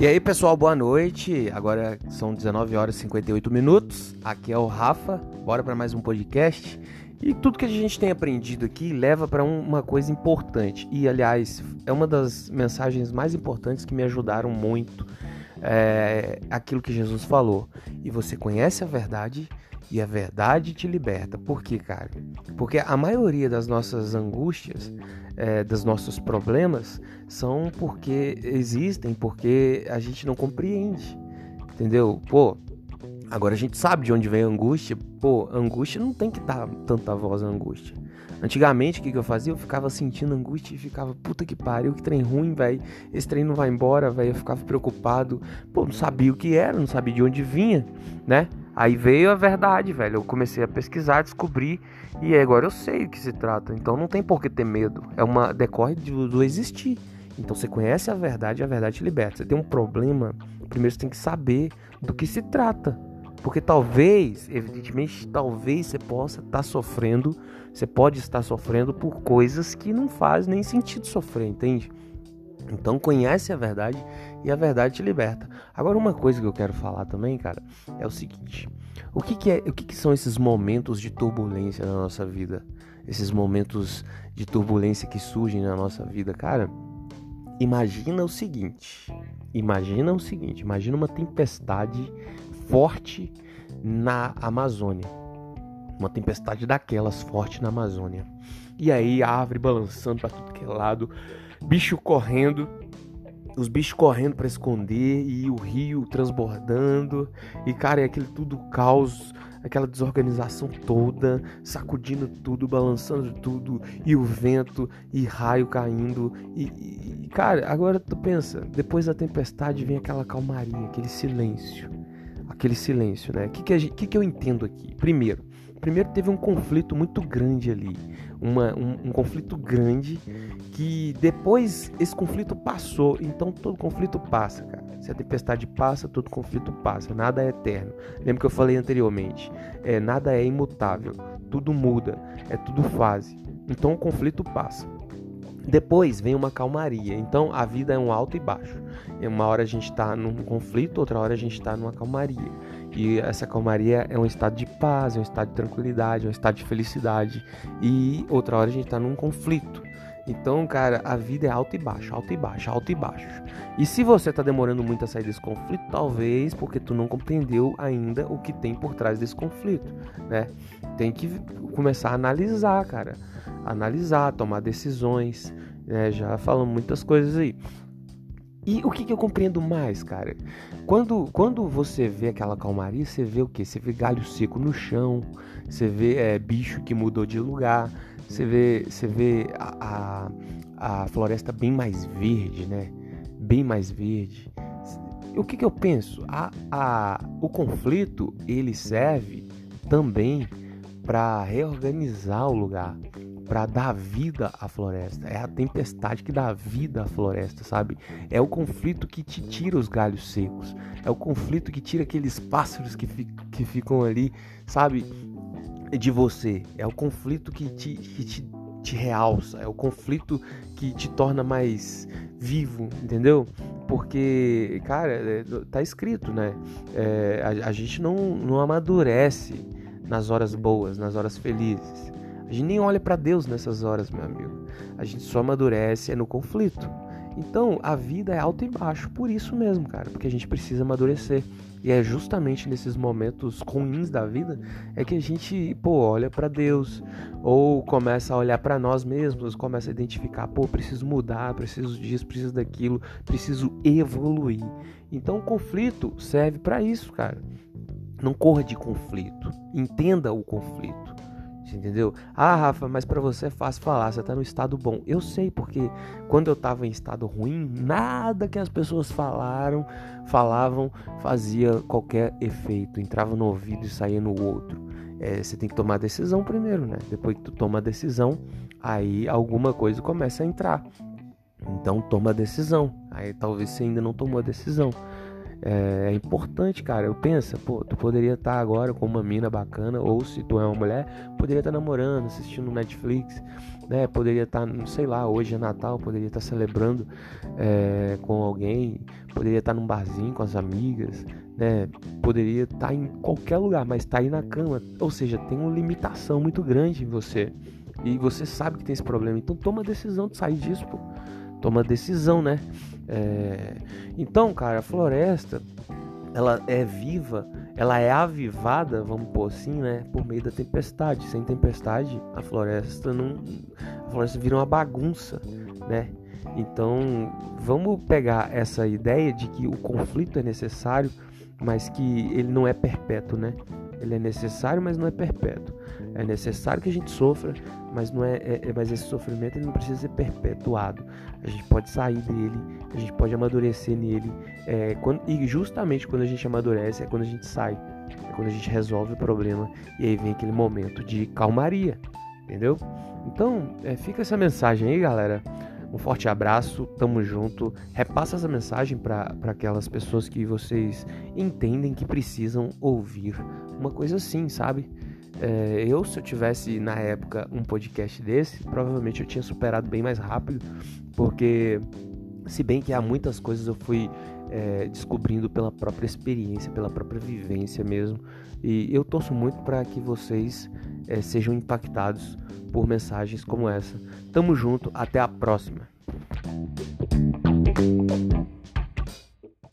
E aí, pessoal, boa noite. Agora são 19 horas e 58 minutos. Aqui é o Rafa. Bora para mais um podcast. E tudo que a gente tem aprendido aqui leva para uma coisa importante. E, aliás, é uma das mensagens mais importantes que me ajudaram muito. É aquilo que Jesus falou. E você conhece a verdade e a verdade te liberta. Por quê, cara? Porque a maioria das nossas angústias, é, dos nossos problemas, são porque existem, porque a gente não compreende. Entendeu? Pô, agora a gente sabe de onde vem a angústia. Pô, angústia não tem que dar tanta voz à angústia. Antigamente, o que, que eu fazia? Eu ficava sentindo angústia e ficava, puta que pariu, que trem ruim, velho. Esse trem não vai embora, velho. Eu ficava preocupado. Pô, não sabia o que era, não sabia de onde vinha, né? Aí veio a verdade, velho. Eu comecei a pesquisar, descobri e agora eu sei o que se trata. Então não tem por que ter medo. É uma decorre do, do existir. Então você conhece a verdade e a verdade te liberta. Você tem um problema, primeiro você tem que saber do que se trata. Porque talvez, evidentemente, talvez você possa estar tá sofrendo, você pode estar sofrendo por coisas que não faz nem sentido sofrer, entende? Então conhece a verdade e a verdade te liberta. Agora uma coisa que eu quero falar também, cara, é o seguinte: o que, que é, o que, que são esses momentos de turbulência na nossa vida? Esses momentos de turbulência que surgem na nossa vida, cara. Imagina o seguinte: imagina o seguinte, imagina uma tempestade forte na Amazônia, uma tempestade daquelas forte na Amazônia. E aí a árvore balançando para tudo que é lado bicho correndo, os bichos correndo para esconder e o rio transbordando. E cara, é aquele tudo caos, aquela desorganização toda, sacudindo tudo, balançando tudo e o vento e raio caindo. E, e cara, agora tu pensa, depois da tempestade vem aquela calmaria, aquele silêncio, aquele silêncio, né? O que que, que que eu entendo aqui? Primeiro, primeiro teve um conflito muito grande ali, uma, um, um, conflito grande que depois esse conflito passou, então todo conflito passa, cara. Se a tempestade passa, todo conflito passa, nada é eterno. Lembra que eu falei anteriormente? É, nada é imutável, tudo muda, é tudo fase. Então o conflito passa. Depois vem uma calmaria. Então a vida é um alto e baixo. Uma hora a gente está num conflito, outra hora a gente está numa calmaria. E essa calmaria é um estado de paz, é um estado de tranquilidade, é um estado de felicidade. E outra hora a gente está num conflito. Então, cara, a vida é alto e baixo, alto e baixo, alto e baixo. E se você tá demorando muito a sair desse conflito, talvez porque tu não compreendeu ainda o que tem por trás desse conflito, né? Tem que começar a analisar, cara. Analisar, tomar decisões, né? Já falamos muitas coisas aí. E o que, que eu compreendo mais, cara? Quando, quando você vê aquela calmaria, você vê o que? Você vê galho seco no chão, você vê é, bicho que mudou de lugar, você vê, você vê a, a, a floresta bem mais verde, né? Bem mais verde. O que, que eu penso? A, a, o conflito ele serve também para reorganizar o lugar, para dar vida à floresta. É a tempestade que dá vida à floresta, sabe? É o conflito que te tira os galhos secos. É o conflito que tira aqueles pássaros que, fi que ficam ali, sabe? De você. É o conflito que te, que te, te realça. É o conflito que te torna mais vivo, entendeu? Porque, cara, é, tá escrito, né? É, a, a gente não, não amadurece nas horas boas, nas horas felizes. A gente nem olha para Deus nessas horas, meu amigo. A gente só amadurece é no conflito. Então, a vida é alto e baixo, por isso mesmo, cara, porque a gente precisa amadurecer. E é justamente nesses momentos ruins da vida é que a gente, pô, olha para Deus ou começa a olhar para nós mesmos, começa a identificar, pô, preciso mudar, preciso disso, preciso daquilo, preciso evoluir. Então, o conflito serve para isso, cara. Não corra de conflito, entenda o conflito. Entendeu? Ah, Rafa, mas para você é fácil falar, você tá no estado bom. Eu sei, porque quando eu tava em estado ruim, nada que as pessoas falaram, falavam, fazia qualquer efeito. Entrava no ouvido e saía no outro. É, você tem que tomar a decisão primeiro, né? Depois que tu toma a decisão, aí alguma coisa começa a entrar. Então toma a decisão. Aí talvez você ainda não tomou a decisão. É, é importante, cara. Eu penso, pô, tu poderia estar tá agora com uma mina bacana, ou se tu é uma mulher, poderia estar tá namorando, assistindo Netflix, né? Poderia estar, tá, sei lá, hoje é Natal, poderia estar celebrando é, com alguém, poderia estar num barzinho com as amigas, né? Poderia estar em qualquer lugar, mas está aí na cama. Ou seja, tem uma limitação muito grande em você. E você sabe que tem esse problema. Então toma a decisão de sair disso, pô. Toma decisão, né? É... Então, cara, a floresta, ela é viva, ela é avivada, vamos pôr assim, né? Por meio da tempestade. Sem tempestade, a floresta não. A floresta vira uma bagunça, né? Então, vamos pegar essa ideia de que o conflito é necessário, mas que ele não é perpétuo, né? Ele é necessário, mas não é perpétuo. É necessário que a gente sofra, mas não é, é, é, mas esse sofrimento ele não precisa ser perpetuado. A gente pode sair dele, a gente pode amadurecer nele. É, quando, e justamente quando a gente amadurece é quando a gente sai, é quando a gente resolve o problema e aí vem aquele momento de calmaria, entendeu? Então é, fica essa mensagem aí, galera. Um forte abraço, tamo junto. Repassa essa mensagem para aquelas pessoas que vocês entendem que precisam ouvir uma coisa assim, sabe? É, eu, se eu tivesse na época um podcast desse, provavelmente eu tinha superado bem mais rápido, porque se bem que há muitas coisas eu fui é, descobrindo pela própria experiência, pela própria vivência mesmo, e eu torço muito para que vocês é, sejam impactados por mensagens como essa. Tamo junto, até a próxima.